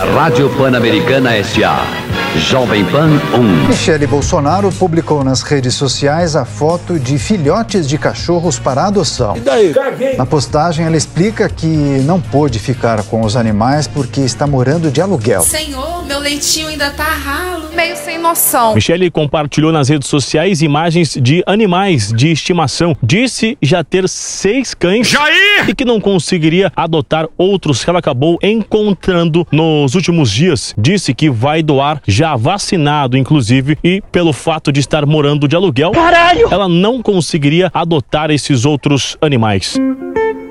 Rádio Pan-Americana S.A. Jovem Pan 1. Michele Bolsonaro publicou nas redes sociais a foto de filhotes de cachorros para adoção. E daí? Na postagem, ela explica que não pôde ficar com os animais porque está morando de aluguel. Senhor, meu leitinho ainda tá ralo, meio sem noção. Michele compartilhou nas redes sociais imagens de animais de estimação. Disse já ter seis cães Jair! e que não conseguiria adotar outros que ela acabou encontrando nos últimos dias. Disse que vai doar já vacinado, inclusive, e pelo fato de estar morando de aluguel, Caralho! ela não conseguiria adotar esses outros animais.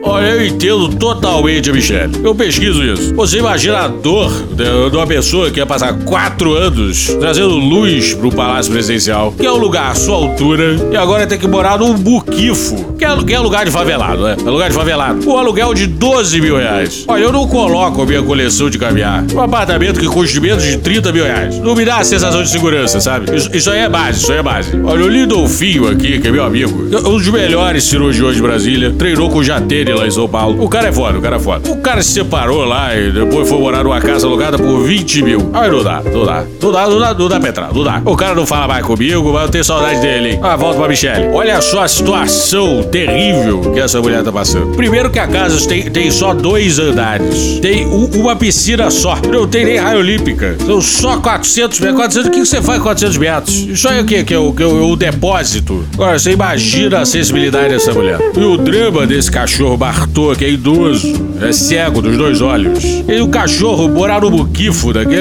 Olha, eu entendo totalmente Michelle. Eu pesquiso isso. Você imagina a dor de, uma pessoa que ia passar quatro anos trazendo luz pro Palácio Presidencial, que é um lugar à sua altura, e agora tem que morar num buquifo, que é, que é lugar de favelado, né? É lugar de favelado. O aluguel de 12 mil reais. Olha, eu não coloco a minha coleção de caviar. Um apartamento que custa menos de 30 mil reais. Não me dá a sensação de segurança, sabe? Isso, isso aí é base, isso aí é base. Olha, o Lindolfinho aqui, que é meu amigo, um dos melhores cirurgiões de Brasília, treinou com o Jatene em São Paulo. O cara é foda, o cara é foda. O cara se separou lá e depois foi morar numa casa alugada por 20 mil. Aí não dá, não dá. Não dá, não dá, não dá pra entrar, não dá. O cara não fala mais comigo, mas eu tenho saudade dele, hein? Ah, volta pra Michelle. Olha só a situação terrível que essa mulher tá passando. Primeiro que a casa tem, tem só dois andares. Tem um- uma piscina só. Não tem nem raia olímpica. São só 400 metros. 400, o que você faz com 400 metros? Isso aí é o quê? Que é o, que é o, o depósito. Agora, você imagina a sensibilidade dessa mulher. E o drama desse cachorro Bartô, que é idoso, é cego dos dois olhos. E o cachorro morar no buquifo, né? Que,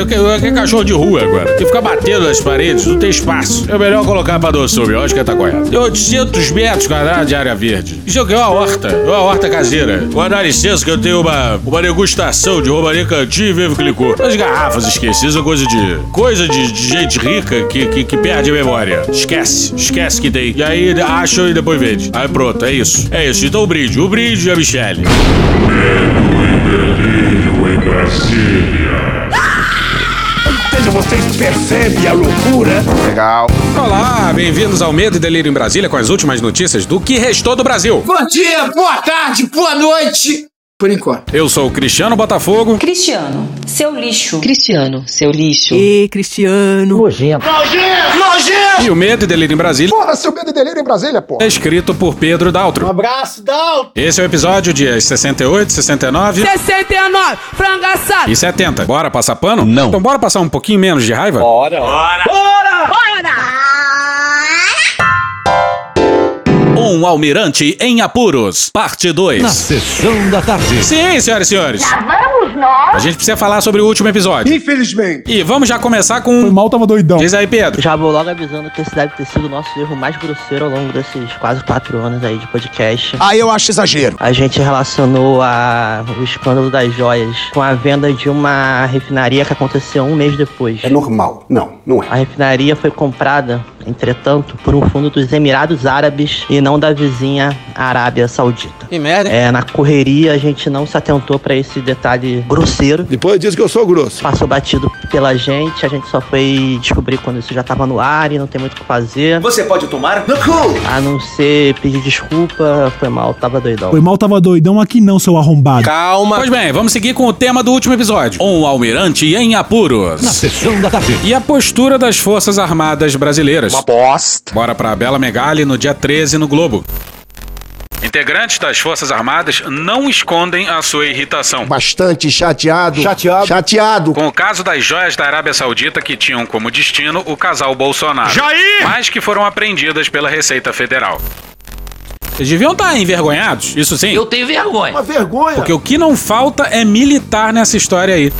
é cachorro de rua agora. Que fica batendo nas paredes, não tem espaço. É melhor colocar pra acho que tá correto. Tem 800 metros quadrados de área verde. Isso aqui é uma horta, é uma horta caseira. Vou dar licença que eu tenho uma, uma degustação de Romaria Cantinho e Vivo Clicô. As garrafas esquecidas é coisa de. coisa de, de gente rica que, que, que perde a memória. Esquece, esquece que tem. E aí acham e depois vende. Aí pronto, é isso. É isso. Então o brinde, o brinde é a Michelle. Veja, vocês percebem a loucura? Olá, bem-vindos ao Medo e Delírio em Brasília com as últimas notícias do que restou do Brasil. Bom dia, boa tarde, boa noite. Por enquanto. Eu sou o Cristiano Botafogo. Cristiano, seu lixo. Cristiano, seu lixo. E Cristiano. Nojento! E o Medo e Delírio em Brasília Porra, seu medo e delírio em Brasília, porra. é escrito por Pedro Daltro. Um abraço, Dal. Esse é o episódio dias 68, 69 69, frango assado. e 70. Bora passar pano? Não. Então bora passar um pouquinho menos de raiva? Um almirante em apuros, parte 2. Sessão da tarde. Sim, senhoras e senhores. vamos nós. A gente precisa falar sobre o último episódio. Infelizmente. E vamos já começar com... mal tava doidão. Diz aí, Pedro. Já vou logo avisando que esse deve ter sido o nosso erro mais grosseiro ao longo desses quase quatro anos aí de podcast. Ah, eu acho exagero. A gente relacionou a, o escândalo das joias com a venda de uma refinaria que aconteceu um mês depois. É normal. Não, não é. A refinaria foi comprada, entretanto, por um fundo dos Emirados Árabes e não da vizinha Arábia Saudita. Que merda. É, na correria a gente não se atentou pra esse detalhe grosseiro. Depois diz que eu sou grosso. Passou batido pela gente, a gente só foi descobrir quando isso já tava no ar e não tem muito o que fazer. Você pode tomar? A não ser pedir desculpa, foi mal, tava doidão. Foi mal, tava doidão aqui não, seu arrombado. Calma. Pois bem, vamos seguir com o tema do último episódio. Um almirante em apuros. Sessão da tarde. E a postura das Forças Armadas Brasileiras. Uma bosta. Bora pra Bela Megali no dia 13 no Globo. Integrantes das Forças Armadas não escondem a sua irritação. Bastante chateado. Chateado. Chateado. Com o caso das joias da Arábia Saudita que tinham como destino o casal Bolsonaro. Jair! Mas que foram apreendidas pela Receita Federal. Vocês deviam estar envergonhados, isso sim. Eu tenho vergonha. Uma vergonha. Porque o que não falta é militar nessa história aí.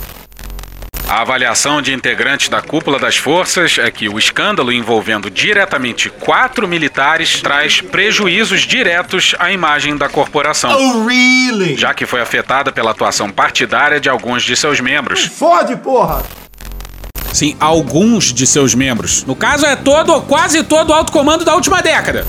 A avaliação de integrantes da cúpula das forças é que o escândalo envolvendo diretamente quatro militares traz prejuízos diretos à imagem da corporação, Oh, really? já que foi afetada pela atuação partidária de alguns de seus membros. Fode, porra. Sim, alguns de seus membros. No caso, é todo ou quase todo o alto comando da última década.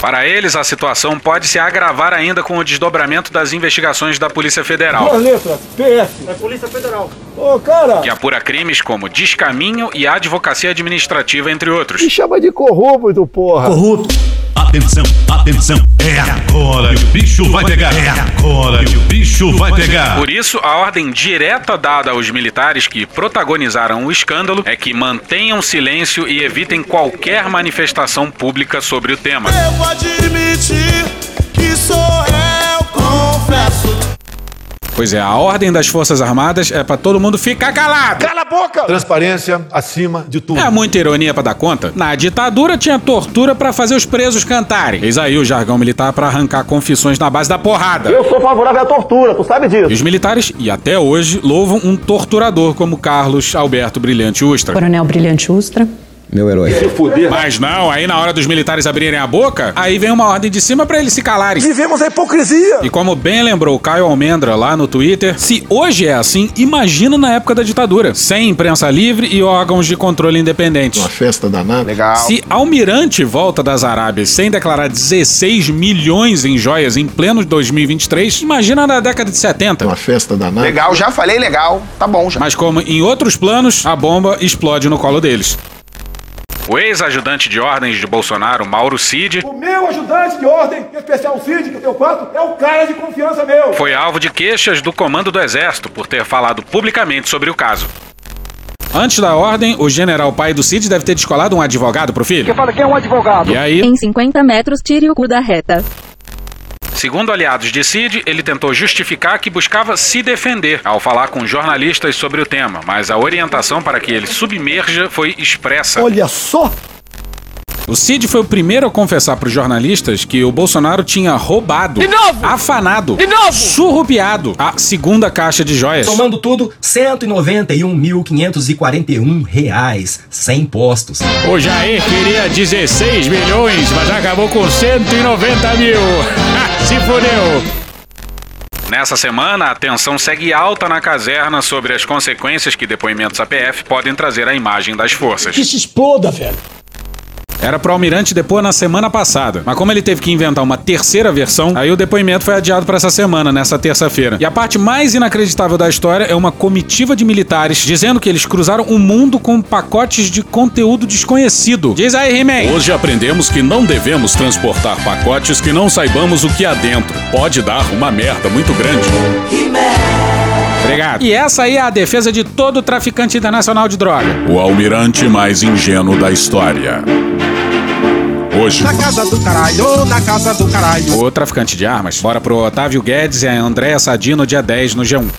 Para eles, a situação pode se agravar ainda com o desdobramento das investigações da Polícia Federal, letras. PS. É Polícia Federal. Ô, cara. que apura crimes como descaminho e advocacia administrativa, entre outros. Me chama de corrupto, porra. Corrupto. Atenção, atenção. É agora que o bicho vai pegar. É agora que o bicho vai pegar. Por isso, a ordem direta dada aos militares que protagonizaram o escândalo é que mantenham silêncio e evitem qualquer manifestação pública sobre o tema. Devo admitir que sou eu, confesso. Pois é, a ordem das Forças Armadas é pra todo mundo ficar calado. Cala a boca! Transparência acima de tudo. É muita ironia pra dar conta. Na ditadura tinha tortura pra fazer os presos cantarem. Eis aí o jargão militar pra arrancar confissões na base da porrada. Eu sou favorável à tortura, tu sabe disso. E os militares, e até hoje, louvam um torturador como Carlos Alberto Brilhante Ustra. Coronel Brilhante Ustra. Meu herói. Se fuder. Mas não, aí na hora dos militares abrirem a boca, aí vem uma ordem de cima pra eles se calarem. Vivemos a hipocrisia. E como bem lembrou o Caio Almendra lá no Twitter, se hoje é assim, imagina na época da ditadura, sem imprensa livre e órgãos de controle independentes. Uma festa danada. Legal. Se Almirante volta das Arábias sem declarar 16 milhões em joias em pleno 2023, imagina na década de 70. Uma festa danada. Legal, já falei legal. Tá bom já. Mas como em outros planos, a bomba explode no colo deles. O ex-ajudante de ordens de Bolsonaro, Mauro Cid, O meu ajudante de ordem, especial Cid, que eu tenho quatro, é o cara de confiança meu. foi alvo de queixas do comando do Exército por ter falado publicamente sobre o caso. Antes da ordem, o general pai do Cid deve ter descolado um advogado pro filho. fala que é um advogado. E aí, Em 50 metros, tire o cu da reta. Segundo aliados de Cid, ele tentou justificar que buscava se defender ao falar com jornalistas sobre o tema, mas a orientação para que ele submerja foi expressa. Olha só. O Cid foi o primeiro a confessar para os jornalistas que o Bolsonaro tinha roubado, afanado, surrupiado a segunda caixa de joias. Somando tudo, 191.541 reais, sem impostos. O Jair queria 16 milhões, mas acabou com 190 mil. Se fudeu. Nessa semana, a tensão segue alta na caserna sobre as consequências que depoimentos APF podem trazer à imagem das forças. Que se exploda, velho. Era pro Almirante depor na semana passada, mas como ele teve que inventar uma terceira versão, aí o depoimento foi adiado para essa semana, nessa terça-feira. E a parte mais inacreditável da história é uma comitiva de militares dizendo que eles cruzaram o mundo com pacotes de conteúdo desconhecido. Diz aí, He-Man. Hoje aprendemos que não devemos transportar pacotes que não saibamos o que há dentro. Pode dar uma merda muito grande. Obrigado. E essa aí é a defesa de todo traficante internacional de droga. O almirante mais ingênuo da história. Hoje. Na casa do caralho, na casa do caralho. O traficante de armas. Bora pro Otávio Guedes e a Andréa Sadino dia 10 no G1.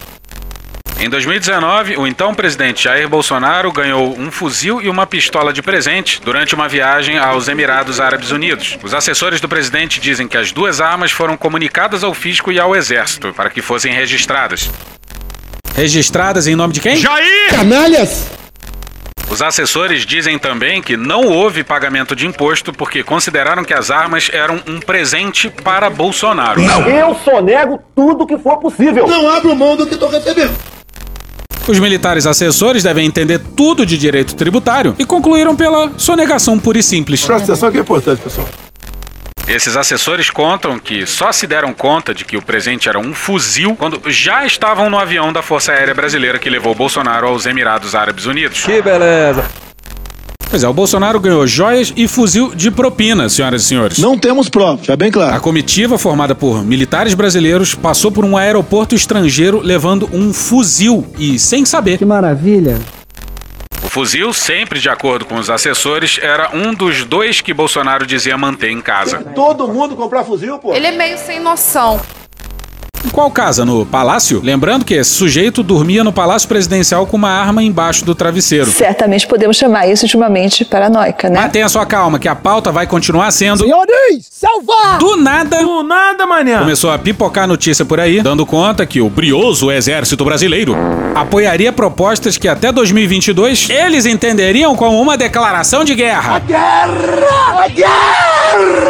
Em 2019, o então presidente Jair Bolsonaro ganhou um fuzil e uma pistola de presente durante uma viagem aos Emirados Árabes Unidos. Os assessores do presidente dizem que as duas armas foram comunicadas ao fisco e ao exército para que fossem registradas. Registradas em nome de quem? Jair! Canalhas! Os assessores dizem também que não houve pagamento de imposto porque consideraram que as armas eram um presente para Bolsonaro. Eu sonego tudo que for possível. Não abro mão do que tô recebendo. Os militares assessores devem entender tudo de direito tributário e concluíram pela sonegação pura e simples. Presta atenção que é importante, pessoal. Esses assessores contam que só se deram conta de que o presente era um fuzil quando já estavam no avião da Força Aérea Brasileira que levou Bolsonaro aos Emirados Árabes Unidos. Que beleza. Pois é, o Bolsonaro ganhou joias e fuzil de propina, senhoras e senhores. Não temos prova, já bem A claro. comitiva, formada por militares brasileiros, passou por um aeroporto estrangeiro levando um fuzil e sem saber. Que maravilha. O fuzil, sempre de acordo com os assessores, era um dos dois que Bolsonaro dizia manter em casa. Todo mundo comprar fuzil, pô. Ele é meio sem noção. Em qual casa? No palácio? Lembrando que esse sujeito dormia no palácio presidencial com uma arma embaixo do travesseiro. Certamente podemos chamar isso de uma mente paranoica, né? Mantenha sua calma, que a pauta vai continuar sendo. Senhores, salvar! Do nada, Do nada, manhã. começou a pipocar notícia por aí, dando conta que o brioso exército brasileiro apoiaria propostas que até 2022 eles entenderiam como uma declaração de guerra. Guerra! A guerra!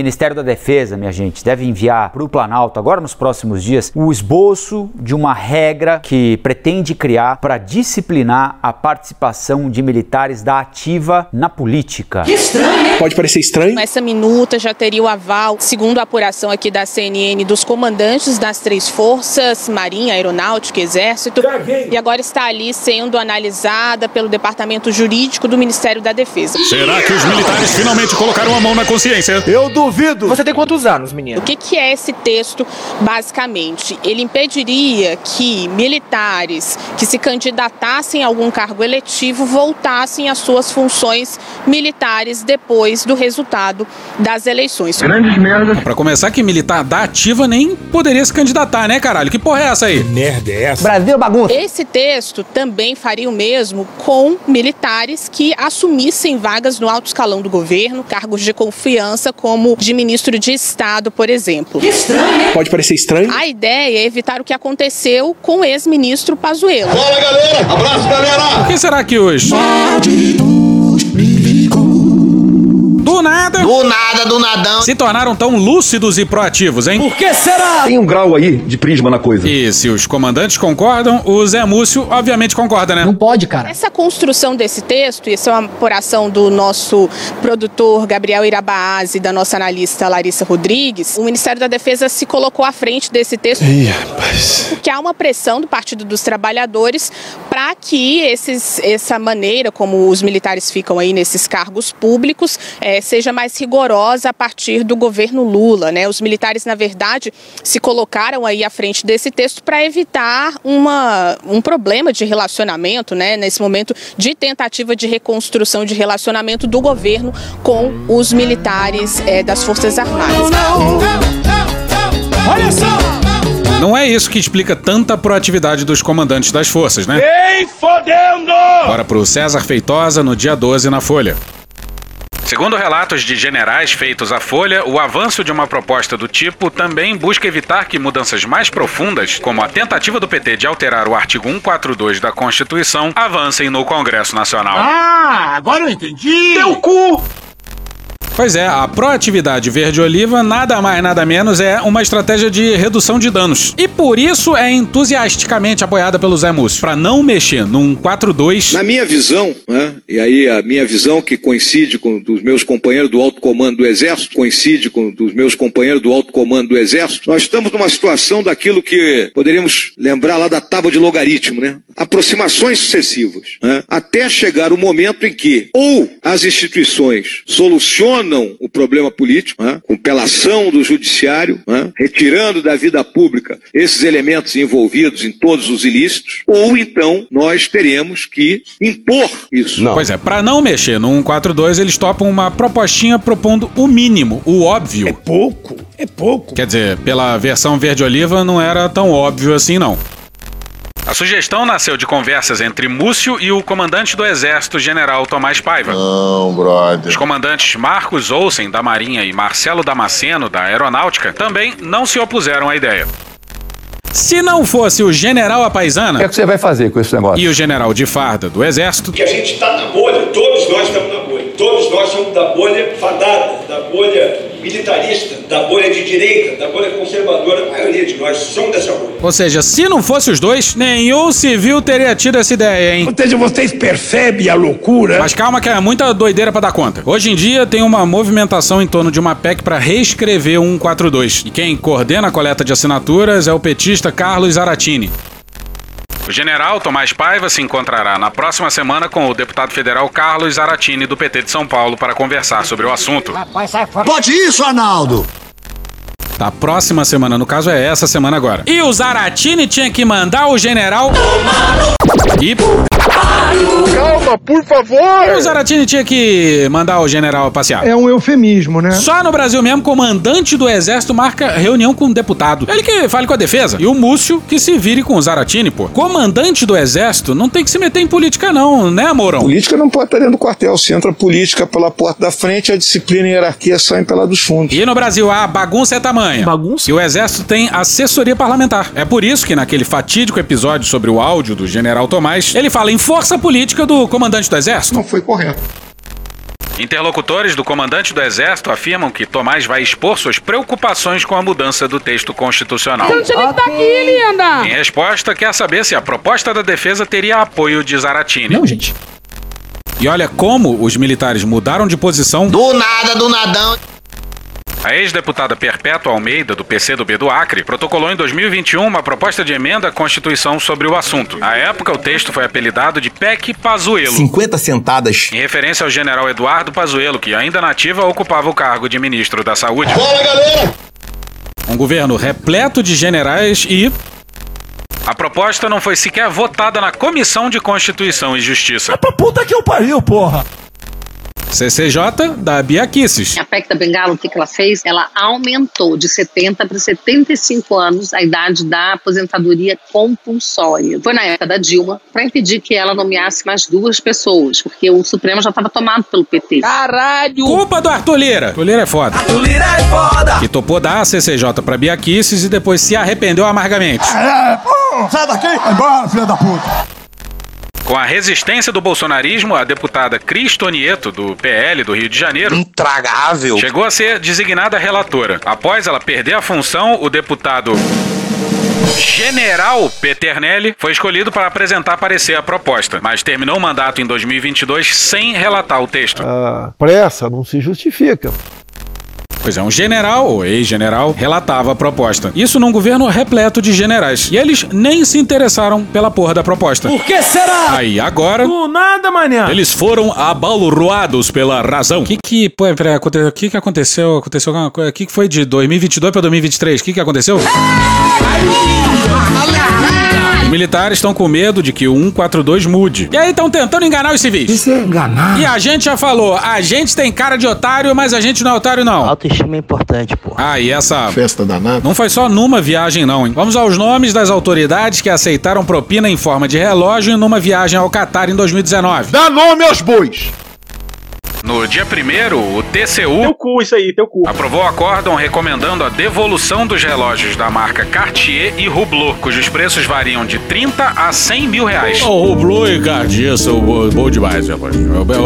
Ministério da Defesa, minha gente, deve enviar para o Planalto, agora nos próximos dias o esboço de uma regra que pretende criar para disciplinar a participação de militares da ativa na política. Que estranho, hein? Pode parecer estranho. Essa minuta já teria o aval, segundo a apuração aqui da CNN, dos comandantes das três forças, Marinha, Aeronáutica, Exército, e agora está ali sendo analisada pelo Departamento Jurídico do Ministério da Defesa. Será que os militares finalmente colocaram a mão na consciência? Eu duvido. Você tem quantos anos, menina? O que, que é esse texto, basicamente? Ele impediria que militares que se candidatassem a algum cargo eletivo voltassem às suas funções militares depois do resultado das eleições. Grandes merdas. Pra começar, que militar da ativa nem poderia se candidatar, né, caralho? Que porra é essa aí? Que merda é essa? Brasil bagunça. Esse texto também faria o mesmo com militares que assumissem vagas no alto escalão do governo, cargos de confiança, como de ministro de Estado, por exemplo. Que estranho, hein? Pode parecer estranho. A ideia é evitar o que aconteceu com o ex-ministro Pazuello. Fala, galera! Abraço, galera! Por que será que hoje? Do nada. Do nada, do nadão. Se tornaram tão lúcidos e proativos, hein? Por que será? Tem um grau aí de prisma na coisa. E se os comandantes concordam, o Zé Múcio obviamente concorda, né? Não pode, cara. Essa construção desse texto, e isso é uma apuração do nosso produtor Gabriel Irabaase e da nossa analista Larissa Rodrigues, o Ministério da Defesa se colocou à frente desse texto. Ih, rapaz. Porque há uma pressão do Partido dos Trabalhadores para que esses, essa maneira como os militares ficam aí nesses cargos públicos eh, seja mais rigorosa a partir do governo Lula, né? Os militares, na verdade, se colocaram aí à frente desse texto para evitar uma, um problema de relacionamento, né? Nesse momento de tentativa de reconstrução de relacionamento do governo com os militares eh, das Forças Armadas. Olha só! Não é isso que explica tanta proatividade dos comandantes das forças, né? Vem fodendo! Bora pro César Feitosa no dia 12 na Folha. Segundo relatos de generais feitos à Folha, o avanço de uma proposta do tipo também busca evitar que mudanças mais profundas, como a tentativa do PT de alterar o artigo 142 da Constituição, avancem no Congresso Nacional. Ah, agora eu entendi! Teu cu! Pois é, a proatividade verde-oliva nada mais nada menos é uma estratégia de redução de danos. E por isso é entusiasticamente apoiada pelo Zé Múcio, para não mexer num 4-2. Na minha visão, né, e aí a minha visão que coincide com dos meus companheiros do alto comando do Exército, coincide com dos meus companheiros do alto comando do Exército, nós estamos numa situação daquilo que poderíamos lembrar lá da tábua de logaritmo, né? Aproximações sucessivas, né? até chegar o momento em que ou as instituições solucionam o problema político, né, com pela ação do judiciário, né, retirando da vida pública esses elementos envolvidos em todos os ilícitos, ou então nós teremos que impor isso. Não. Pois é, para não mexer no 142, eles topam uma propostinha propondo o mínimo, o óbvio. É pouco, é pouco. Quer dizer, pela versão verde-oliva não era tão óbvio assim, não. A sugestão nasceu de conversas entre Múcio e o comandante do Exército, General Tomás Paiva. Não, brother. Os comandantes Marcos Olsen, da Marinha, e Marcelo Damasceno, da Aeronáutica, também não se opuseram à ideia. Se não fosse o general Apaisana. O que, é que você vai fazer com esse negócio? E o general de farda do Exército. Que a gente está na bolha, todos nós estamos na bolha. Todos nós somos da bolha fadada, da bolha militarista, da bolha de direita, da bolha conservadora. A maioria de nós somos dessa bolha. Ou seja, se não fosse os dois, nenhum civil teria tido essa ideia, hein? Ou seja, vocês percebem a loucura? Mas calma que é muita doideira para dar conta. Hoje em dia tem uma movimentação em torno de uma PEC para reescrever o 142. E quem coordena a coleta de assinaturas é o petista Carlos Zaratini. O general Tomás Paiva se encontrará na próxima semana com o deputado federal Carlos Zaratini, do PT de São Paulo, para conversar sobre o assunto. Pode isso, Arnaldo! Da próxima semana, no caso é essa semana agora. E o Zaratini tinha que mandar o general. E. Calma, por favor! O Zaratini tinha que mandar o general passear. É um eufemismo, né? Só no Brasil mesmo, comandante do exército marca reunião com o deputado. Ele que fale com a defesa. E o Múcio que se vire com o Zaratini, pô. Comandante do exército não tem que se meter em política, não, né, Mourão? Política não pode estar dentro do quartel. Se entra política pela porta da frente, a disciplina e a hierarquia saem pela dos fundos. E no Brasil a bagunça é tamanha. Bagunça? E o exército tem assessoria parlamentar. É por isso que naquele fatídico episódio sobre o áudio do general Tomás, ele fala em força política do comandante do exército. Não foi correto. Interlocutores do comandante do Exército afirmam que Tomás vai expor suas preocupações com a mudança do texto constitucional. Gente, ele tá aqui, linda! Em resposta, quer saber se a proposta da defesa teria apoio de Zaratini. Não, gente. E olha como os militares mudaram de posição. Do nada, do nadão. A ex-deputada Perpétua Almeida, do PCdoB do Acre, protocolou em 2021 uma proposta de emenda à Constituição sobre o assunto. À época, o texto foi apelidado de PEC Pazuello. 50 sentadas. Em referência ao general Eduardo Pazuello, que ainda nativa ocupava o cargo de ministro da Saúde. Bora, galera! Um governo repleto de generais e a proposta não foi sequer votada na Comissão de Constituição e Justiça. É pra puta que eu pariu, porra! CCJ da Bia Kisses. A PEC da Bengala, o que, que ela fez? Ela aumentou de 70 para 75 anos a idade da aposentadoria compulsória. Foi na época da Dilma, para impedir que ela nomeasse mais duas pessoas, porque o Supremo já estava tomado pelo PT. Caralho! Culpa do Arthur Lira. Arthur Lira é foda. Arthur Lira é foda! Que topou dar a CCJ pra Bia Kisses e depois se arrependeu amargamente. É, pô, sai daqui! Vai embora, filha da puta! Com a resistência do bolsonarismo, a deputada Cris Tonieto, do PL do Rio de Janeiro, intragável, chegou a ser designada relatora. Após ela perder a função, o deputado General Peternelli foi escolhido para apresentar parecer a proposta, mas terminou o mandato em 2022 sem relatar o texto. A pressa não se justifica. Pois é, um general, ou ex-general, relatava a proposta. Isso num governo repleto de generais. E eles nem se interessaram pela porra da proposta. Por que será? Aí agora. Do nada, manhã. Eles foram abalroados pela razão. O que que. Pô, peraí, o que que aconteceu? Aconteceu alguma coisa? O que que foi de 2022 pra 2023? O que que aconteceu? Os militares estão com medo de que o 142 mude. E aí estão tentando enganar os civis. Isso é enganar. E a gente já falou, a gente tem cara de otário, mas a gente não é otário não. Autoestima é importante, pô. Ah, e essa Festa danada. não foi só numa viagem não, hein? Vamos aos nomes das autoridades que aceitaram propina em forma de relógio numa viagem ao Catar em 2019. Dá nome aos bois. No dia 1 o TCU Teu cu, isso aí, teu cu. aprovou o acórdão recomendando a devolução dos relógios da marca Cartier e Hublot, cujos preços variam de 30 a 100 mil reais. O Hublot e Cartier são bo- bom demais, rapaz.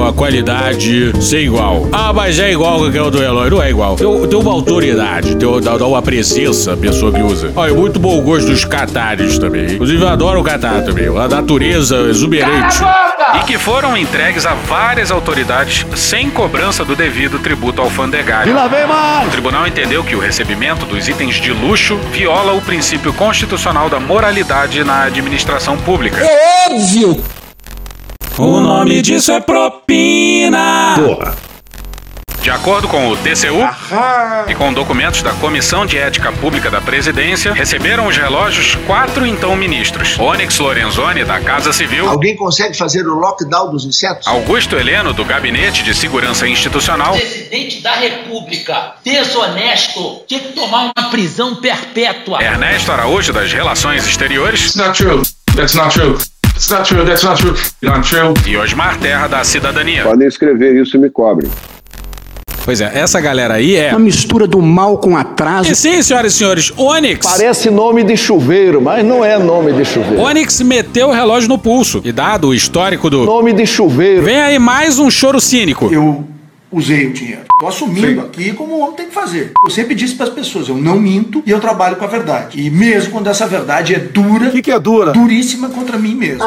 A qualidade sem igual. Ah, mas é igual que o do relógio. Não é igual. Tem, tem uma autoridade, tem, dá, dá uma presença a pessoa que usa. Olha, muito bom gosto dos catares também. Inclusive, eu adoro o catar também. A natureza exuberante. E que foram entregues a várias autoridades sem cobrança do devido tributo alfandegário. E lá vem mais. O tribunal entendeu que o recebimento dos itens de luxo viola o princípio constitucional da moralidade na administração pública. É óbvio. O nome disso é propina. Porra. De acordo com o TCU e com documentos da Comissão de Ética Pública da Presidência, receberam os relógios quatro então ministros: Onyx Lorenzoni, da Casa Civil, Alguém consegue fazer o lockdown dos insetos? Augusto Heleno, do Gabinete de Segurança Institucional, Presidente da República, desonesto, tinha que tomar uma prisão perpétua. Ernesto Araújo, das Relações Exteriores, not true. That's not true. It's not true. That's not true. Not true. e Osmar Terra, da Cidadania. Podem escrever isso e me cobrem. Pois é, essa galera aí é. Uma mistura do mal com atraso. E sim, senhoras e senhores, Onyx. Parece nome de chuveiro, mas não é nome de chuveiro. Onyx meteu o relógio no pulso. E dado o histórico do. Nome de chuveiro. Vem aí mais um choro cínico. Eu usei o dinheiro. Tô assumindo aqui como o homem tem que fazer. Eu sempre disse para as pessoas, eu não minto e eu trabalho com a verdade. E mesmo quando essa verdade é dura, O que, que é dura? duríssima contra mim mesmo.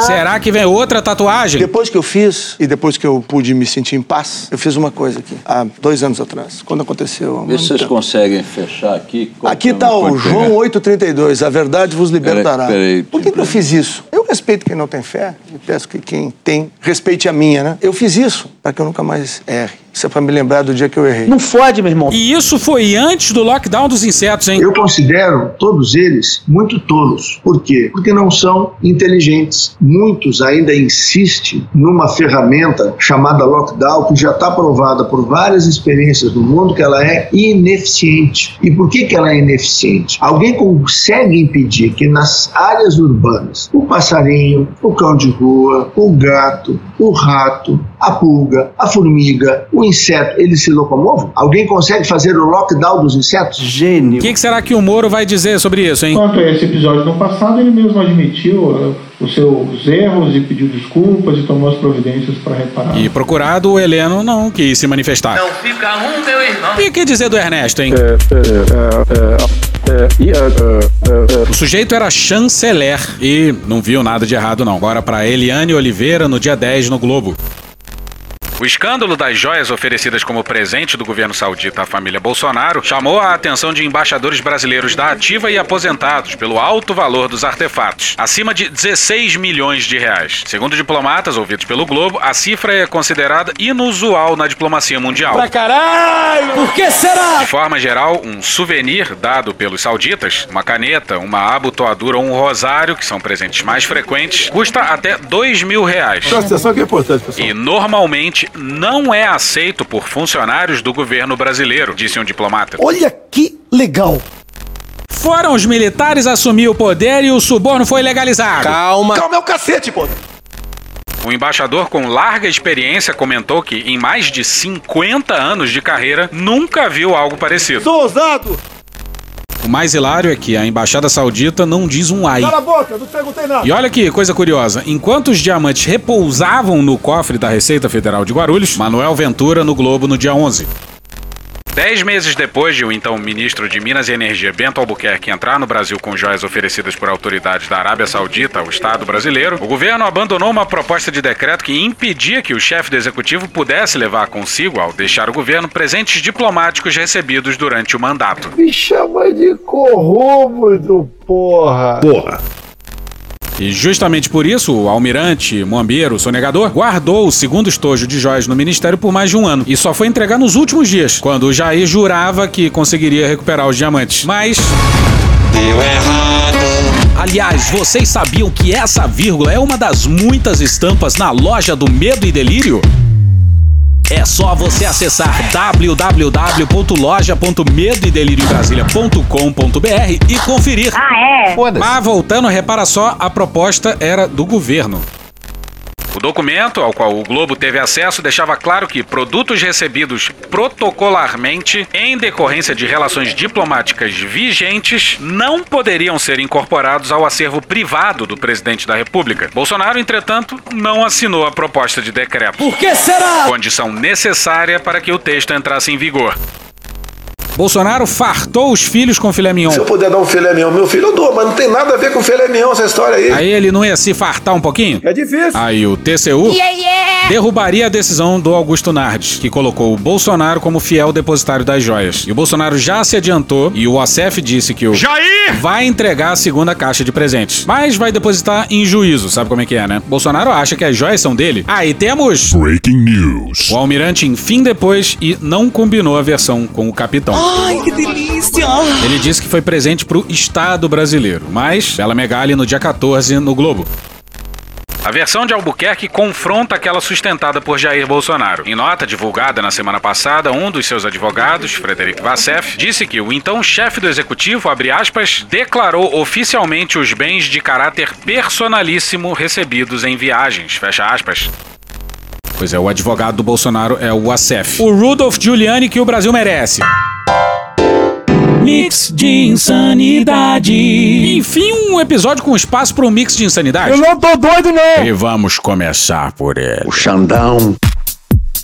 Será que vem outra tatuagem? Depois que eu fiz e depois que eu pude me sentir em paz, eu fiz uma coisa aqui, há dois anos atrás, quando aconteceu. Vê se vocês tempo. conseguem fechar aqui. Aqui está é? o Pode João pegar. 8,32. A verdade vos libertará. Peraí, peraí. Por que, que eu fiz isso? Eu respeito quem não tem fé e peço que quem tem respeite a minha, né? Eu fiz isso para que eu nunca mais erre. Isso é para me lembrar do dia que eu errei. Não fode, meu irmão. E isso foi antes do lockdown dos insetos, hein? Eu considero todos eles muito tolos. Por quê? Porque não são inteligentes. Muitos ainda insistem numa ferramenta chamada lockdown, que já está provada por várias experiências do mundo que ela é ineficiente. E por que, que ela é ineficiente? Alguém consegue impedir que nas áreas urbanas o passarinho, o cão de rua, o gato, o rato, a pulga, a formiga, o inseto, eles se locomovam? Alguém consegue fazer o lockdown dos insetos? Gênio. O que, que será que o Moro vai dizer sobre isso, hein? Quanto a esse episódio no passado, ele mesmo admitiu uh, os seus erros e pediu desculpas e tomou as providências para reparar. E procurado, o Heleno não quis se manifestar. Não fica um, meu irmão. E o que dizer do Ernesto, hein? O sujeito era chanceler e não viu nada de errado, não. Agora para Eliane Oliveira no dia 10 no Globo. O escândalo das joias oferecidas como presente do governo saudita à família Bolsonaro chamou a atenção de embaixadores brasileiros da ativa e aposentados pelo alto valor dos artefatos, acima de 16 milhões de reais. Segundo diplomatas ouvidos pelo Globo, a cifra é considerada inusual na diplomacia mundial. Pra caralho! Por que será? De forma geral, um souvenir dado pelos sauditas, uma caneta, uma abotoadura ou um rosário, que são presentes mais frequentes, custa até 2 mil reais. Presta atenção que é importante, pessoal. E normalmente não é aceito por funcionários do governo brasileiro, disse um diplomata. Olha que legal. Foram os militares assumir o poder e o suborno foi legalizado. Calma. Calma é o cacete, pô. Um embaixador com larga experiência comentou que, em mais de 50 anos de carreira, nunca viu algo parecido. Sou ousado! O mais hilário é que a embaixada saudita não diz um ai. Cala a boca, não perguntei nada. E olha que coisa curiosa, enquanto os diamantes repousavam no cofre da Receita Federal de Guarulhos, Manuel Ventura no Globo no dia 11. Dez meses depois de o então ministro de Minas e Energia Bento Albuquerque entrar no Brasil com joias oferecidas por autoridades da Arábia Saudita ao Estado brasileiro, o governo abandonou uma proposta de decreto que impedia que o chefe do executivo pudesse levar consigo, ao deixar o governo, presentes diplomáticos recebidos durante o mandato. Me chama de corrupto, porra. Porra. E justamente por isso, o almirante Moambeiro, sonegador, guardou o segundo estojo de joias no ministério por mais de um ano e só foi entregar nos últimos dias, quando o Jair jurava que conseguiria recuperar os diamantes. Mas. Deu errado. Aliás, vocês sabiam que essa vírgula é uma das muitas estampas na loja do Medo e Delírio? É só você acessar www.loja.medoedeliriobrasilia.com.br e conferir. Ah, é? Mas voltando, repara só, a proposta era do governo. O documento, ao qual o Globo teve acesso, deixava claro que produtos recebidos protocolarmente em decorrência de relações diplomáticas vigentes não poderiam ser incorporados ao acervo privado do presidente da República. Bolsonaro, entretanto, não assinou a proposta de decreto. Por que será? Condição necessária para que o texto entrasse em vigor. Bolsonaro fartou os filhos com filé mignon. Se eu puder dar um filé mignon meu filho, eu dou, mas não tem nada a ver com filé mignon essa história aí. Aí ele não ia se fartar um pouquinho? É difícil. Aí o TCU Yeah, yeah. derrubaria a decisão do Augusto Nardes, que colocou o Bolsonaro como fiel depositário das joias. E o Bolsonaro já se adiantou e o OCF disse que o Jair vai entregar a segunda caixa de presentes, mas vai depositar em juízo, sabe como é que é, né? Bolsonaro acha que as joias são dele. Aí temos Breaking News. o almirante enfim depois e não combinou a versão com o capitão. Ai, que delícia! Ele disse que foi presente pro Estado brasileiro, mas Bela Megali no dia 14 no Globo. A versão de Albuquerque confronta aquela sustentada por Jair Bolsonaro. Em nota divulgada na semana passada, um dos seus advogados, Frederic Vassef, disse que o então chefe do executivo, abre aspas, declarou oficialmente os bens de caráter personalíssimo recebidos em viagens, fecha aspas. Pois é, o advogado do Bolsonaro é o ACF. O Rudolph Giuliani que o Brasil merece. Mix de insanidade. Enfim, um episódio com espaço para um mix de insanidade. Eu não tô doido, não. E vamos começar por ele. O Xandão.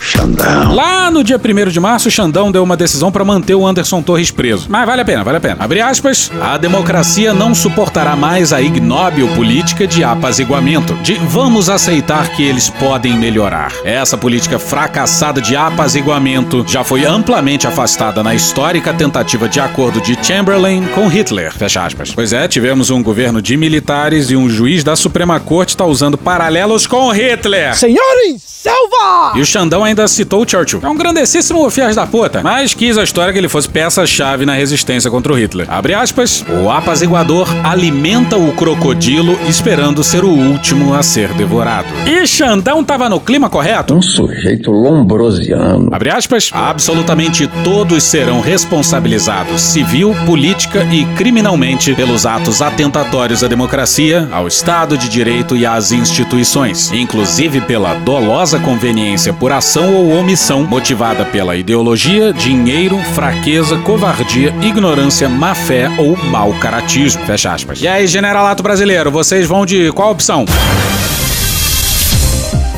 Xandão. Lá no dia 1 de março, o Xandão deu uma decisão para manter o Anderson Torres preso. Mas vale a pena, vale a pena. Abre aspas. A democracia não suportará mais a ignóbil política de apaziguamento, de vamos aceitar que eles podem melhorar. Essa política fracassada de apaziguamento já foi amplamente afastada na histórica tentativa de acordo de Chamberlain com Hitler. Fecha aspas. Pois é, tivemos um governo de militares e um juiz da Suprema Corte está usando paralelos com Hitler. Senhores, selva! E o Xandão ainda citou Churchill. É um grandessíssimo fias da puta, mas quis a história que ele fosse peça-chave na resistência contra o Hitler. Abre aspas, o apaziguador alimenta o crocodilo esperando ser o último a ser devorado. E Xandão tava no clima correto? Um sujeito lombrosiano. Abre aspas, absolutamente todos serão responsabilizados civil, política e criminalmente pelos atos atentatórios à democracia, ao Estado de Direito e às instituições, inclusive pela dolosa conveniência por ação ou omissão motivada pela ideologia, dinheiro, fraqueza, covardia, ignorância, má fé ou mau caratismo. Fecha aspas. E aí, generalato brasileiro, vocês vão de qual opção?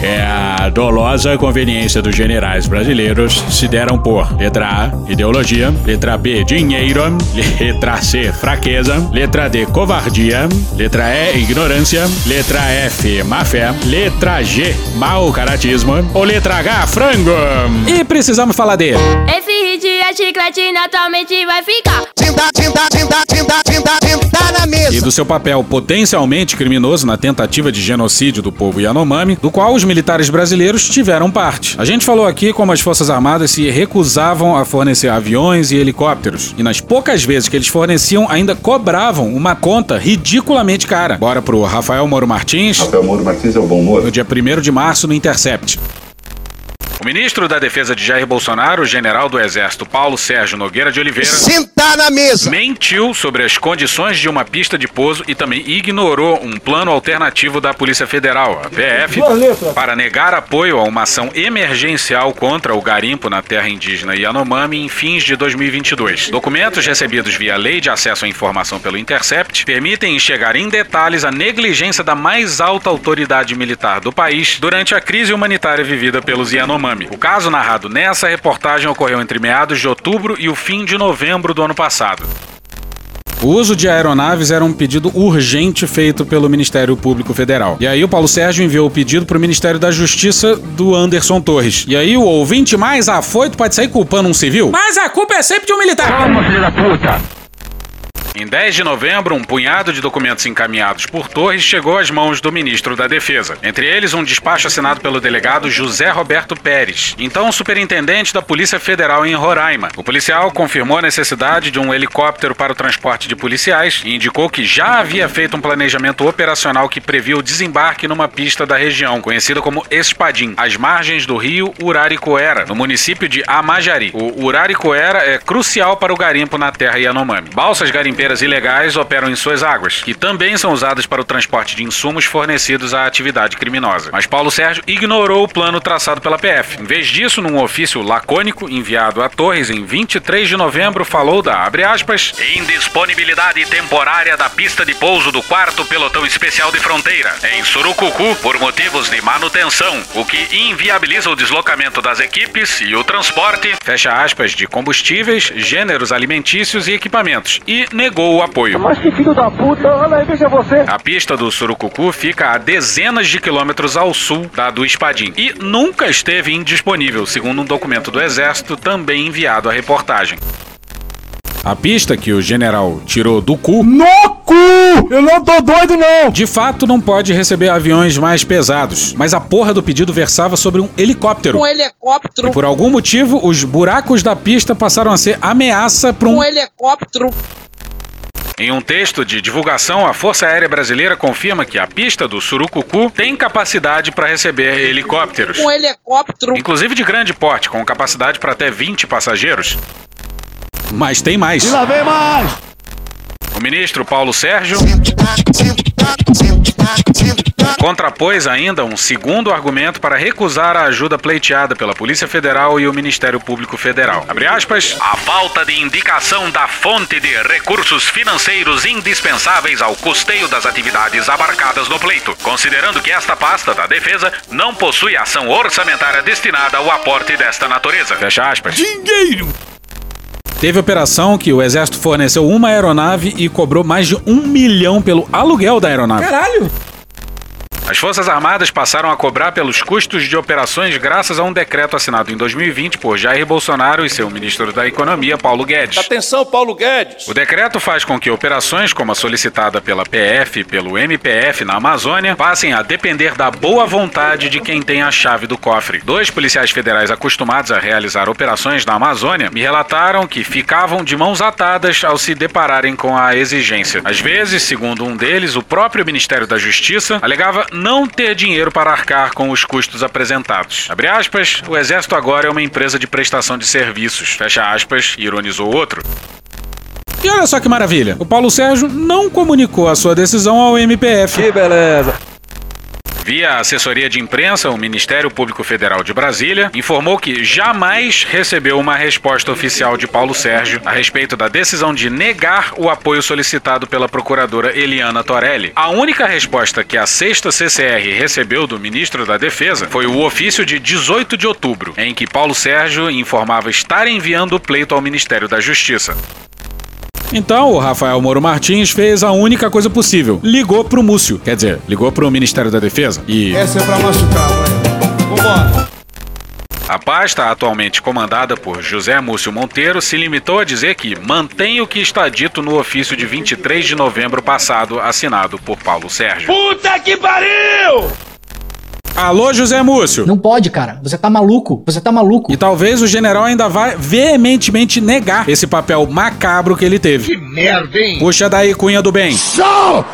É a dolosa conveniência dos generais brasileiros se deram por letra A, ideologia, letra B, dinheiro, letra C, fraqueza, letra D, covardia, letra E, ignorância, letra F, má fé, letra G, mau caratismo ou letra H, frango. E precisamos falar dele. Esse hit é chiclete naturalmente vai ficar. Tinta, tinta, tinta, tinta, tinta, tinta na mesa. E do seu papel potencialmente criminoso na tentativa de genocídio do povo Yanomami, do qual os militares brasileiros tiveram parte. A gente falou aqui como as Forças Armadas se recusavam a fornecer aviões e helicópteros. E nas poucas vezes que eles forneciam, ainda cobravam uma conta ridiculamente cara. Bora pro Rafael Moro Martins. Rafael Moro Martins é o bom Moro. No dia 1 de março no Intercept. O ministro da Defesa de Jair Bolsonaro, o general do Exército Paulo Sérgio Nogueira de Oliveira, Sentar na mesa. mentiu sobre as condições de uma pista de pouso e também ignorou um plano alternativo da Polícia Federal, a PF, para negar apoio a uma ação emergencial contra o garimpo na terra indígena Yanomami em fins de 2022. Documentos recebidos via Lei de Acesso à Informação pelo Intercept permitem enxergar em detalhes a negligência da mais alta autoridade militar do país durante a crise humanitária vivida pelos Yanomami. O caso narrado nessa reportagem ocorreu entre meados de outubro e o fim de novembro do ano passado. O uso de aeronaves era um pedido urgente feito pelo Ministério Público Federal. E aí o Paulo Sérgio enviou o pedido para o Ministério da Justiça do Anderson Torres. E aí o ouvinte mais afoito pode sair culpando um civil? Mas a culpa é sempre de um militar. Toma, filho da puta! Em 10 de novembro, um punhado de documentos encaminhados por Torres chegou às mãos do ministro da Defesa. Entre eles, um despacho assinado pelo delegado José Roberto Pérez, então superintendente da Polícia Federal em Roraima. O policial confirmou a necessidade de um helicóptero para o transporte de policiais e indicou que já havia feito um planejamento operacional que previa o desembarque numa pista da região, conhecida como Espadim, às margens do rio Uraricoera, no município de Amajari. O Uraricoera é crucial para o garimpo na terra Yanomami. Balsas garimpeiras ilegais operam em suas águas, que também são usadas para o transporte de insumos fornecidos à atividade criminosa. Mas Paulo Sérgio ignorou o plano traçado pela PF. Em vez disso, num ofício lacônico enviado a Torres em 23 de novembro, falou da, abre aspas, indisponibilidade temporária da pista de pouso do 4 Pelotão Especial de Fronteira, em Surucucu, por motivos de manutenção, o que inviabiliza o deslocamento das equipes e o transporte, fecha aspas, de combustíveis, gêneros alimentícios e equipamentos, e negou o apoio. Mas que filho da puta, olha aí, veja você. A pista do Surucucu fica a dezenas de quilômetros ao sul da do Espadim e nunca esteve indisponível, segundo um documento do Exército também enviado à reportagem. A pista que o general tirou do cu. No cu! Eu não tô doido, não! De fato, não pode receber aviões mais pesados. Mas a porra do pedido versava sobre um helicóptero. Um helicóptero. E por algum motivo, os buracos da pista passaram a ser ameaça para um. Um helicóptero. Em um texto de divulgação, a Força Aérea Brasileira confirma que a pista do Surucucu tem capacidade para receber helicópteros. Um helicóptero. Inclusive de grande porte, com capacidade para até 20 passageiros. Mas tem mais. E lá vem mais! O ministro Paulo Sérgio contrapôs ainda um segundo argumento para recusar a ajuda pleiteada pela Polícia Federal e o Ministério Público Federal. Abre aspas, a falta de indicação da fonte de recursos financeiros indispensáveis ao custeio das atividades abarcadas no pleito, considerando que esta pasta da defesa não possui ação orçamentária destinada ao aporte desta natureza. Fecha aspas. Dinheiro! Teve operação que o exército forneceu uma aeronave e cobrou mais de um milhão pelo aluguel da aeronave. Caralho! As Forças Armadas passaram a cobrar pelos custos de operações graças a um decreto assinado em 2020 por Jair Bolsonaro e seu ministro da Economia, Paulo Guedes. Atenção, Paulo Guedes. O decreto faz com que operações como a solicitada pela PF e pelo MPF na Amazônia passem a depender da boa vontade de quem tem a chave do cofre. Dois policiais federais acostumados a realizar operações na Amazônia me relataram que ficavam de mãos atadas ao se depararem com a exigência. Às vezes, segundo um deles, o próprio Ministério da Justiça alegava não ter dinheiro para arcar com os custos apresentados. Abre aspas, o Exército agora é uma empresa de prestação de serviços. Fecha aspas, ironizou outro. E olha só que maravilha, o Paulo Sérgio não comunicou a sua decisão ao MPF. Que beleza. Via assessoria de imprensa, o Ministério Público Federal de Brasília informou que jamais recebeu uma resposta oficial de Paulo Sérgio a respeito da decisão de negar o apoio solicitado pela procuradora Eliana Torelli. A única resposta que a sexta CCR recebeu do ministro da Defesa foi o ofício de 18 de outubro, em que Paulo Sérgio informava estar enviando o pleito ao Ministério da Justiça. Então, o Rafael Moro Martins fez a única coisa possível. Ligou pro Múcio. Quer dizer, ligou pro Ministério da Defesa e. Essa é pra machucar, vai. Vambora. A pasta, atualmente comandada por José Múcio Monteiro, se limitou a dizer que mantém o que está dito no ofício de 23 de novembro passado, assinado por Paulo Sérgio. Puta que pariu! Alô, José Múcio. Não pode, cara. Você tá maluco. Você tá maluco. E talvez o general ainda vai veementemente negar esse papel macabro que ele teve. Que merda, hein? Puxa daí, cunha do bem. Show!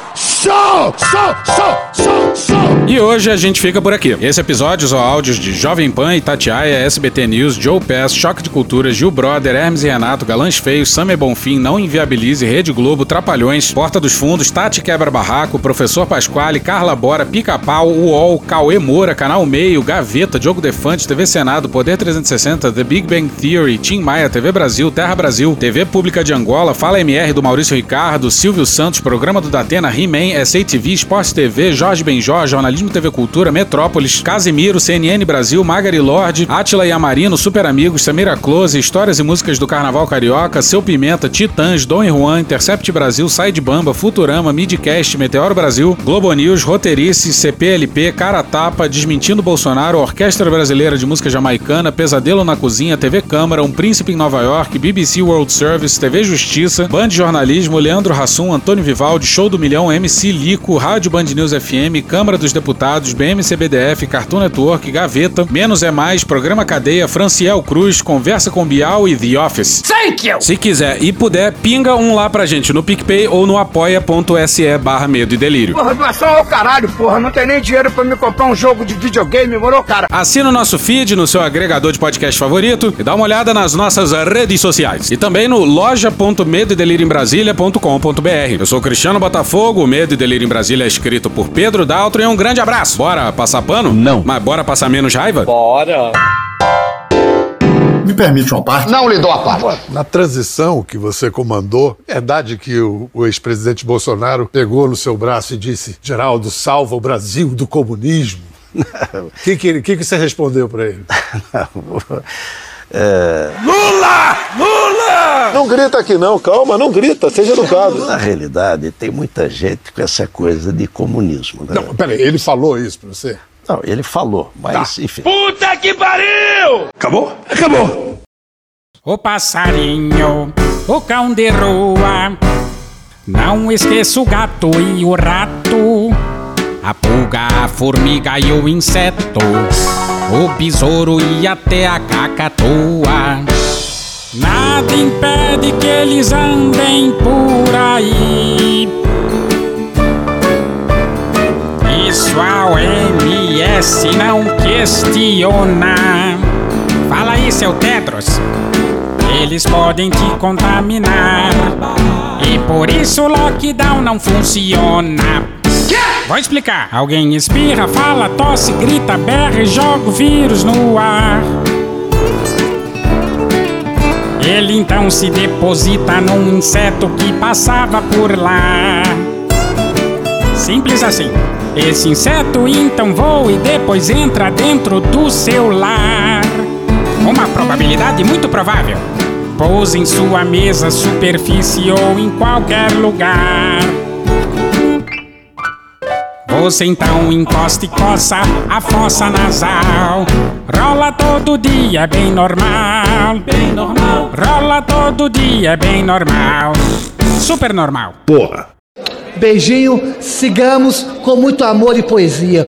Show! Show! Show! Show! Show! E hoje a gente fica por aqui. Esse episódio são áudios de Jovem Pan, Itatiaia, SBT News, Joe Pass, Choque de Cultura, Gil Brother, Hermes e Renato, Galãs Feios, Samer Bonfim, Não Inviabilize, Rede Globo, Trapalhões, Porta dos Fundos, Tati Quebra Barraco, Professor Pasquale, Carla Bora, Pica-Pau, UOL, Cauê Moura, Canal Meio, Gaveta, Diogo Defante, TV Senado, Poder 360, The Big Bang Theory, Tim Maia, TV Brasil, Terra Brasil, TV Pública de Angola, Fala MR do Maurício Ricardo, Silvio Santos, Programa do Datena, He-Man, SATV, Esporte TV, Jorge Benjó, Jornalismo TV Cultura, Metrópolis, Casimiro, CNN Brasil, Magari Lorde, Atila Yamarino, Super Amigos, Samira Close, Histórias e Músicas do Carnaval Carioca, Seu Pimenta, Titãs, Dom e Juan, Intercept Brasil, Side Bamba, Futurama, Midcast, Meteoro Brasil, Globo News, Roteirice, CPLP, Cara Tapa, Desmentindo Bolsonaro, Orquestra Brasileira de Música Jamaicana, Pesadelo na Cozinha, TV Câmara, Um Príncipe em Nova York, BBC World Service, TV Justiça, Band Jornalismo, Leandro Hassum, Antônio Vivaldi, Show do Milhão, MC Lico, Rádio Band News FM, Câmara dos Deputados, BMCBDF, Cartoon Network, Gaveta, Menos é Mais, Programa Cadeia, Franciel Cruz, Conversa com Bial e The Office. Thank you! Se quiser e puder, pinga um lá pra gente no PicPay ou no apoia.se barra medo e delírio. Porra, doação ao caralho, porra. Não tem nem dinheiro pra me comprar um jogo de videogame, moro, cara? Assina o nosso feed no seu agregador de podcast favorito e dá uma olhada nas nossas redes sociais. E também no loja.medoedelirioembrasilha.com.br. Eu sou Cristiano Botafogo, o Medo e Delírio em Brasília é escrito por Pedro Daltro e um grande abraço. Bora passar pano? Não. Mas bora passar menos raiva? Bora! Me permite uma parte? Não lhe dou a parte. Na transição que você comandou, é verdade que o, o ex-presidente Bolsonaro pegou no seu braço e disse: Geraldo, salva o Brasil do comunismo. O que, que, que, que você respondeu para ele? Lula! Lula! Não grita aqui não, calma, não grita, seja educado. Na realidade, tem muita gente com essa coisa de comunismo. Né? Não, peraí, ele falou isso para você? Não, ele falou, mas enfim. Puta que pariu! Acabou? Acabou! O passarinho, o cão de rua, não esqueça o gato e o rato, a pulga, a formiga e o inseto, o besouro e até a cacatua. Nada impede que eles andem por aí. Isso a OMS não questiona. Fala aí, seu Tedros. Eles podem te contaminar. E por isso o lockdown não funciona. Vou explicar. Alguém espirra, fala, tosse, grita, berra e joga o vírus no ar. Ele então se deposita num inseto que passava por lá. Simples assim. Esse inseto então voa e depois entra dentro do seu lar. Uma probabilidade muito provável. Pousa em sua mesa, superfície ou em qualquer lugar. Você então encosta e coça a fossa nasal. Rola todo dia, é bem normal. Bem normal. Rola todo dia, é bem normal. Super normal. Porra. Beijinho, sigamos com muito amor e poesia.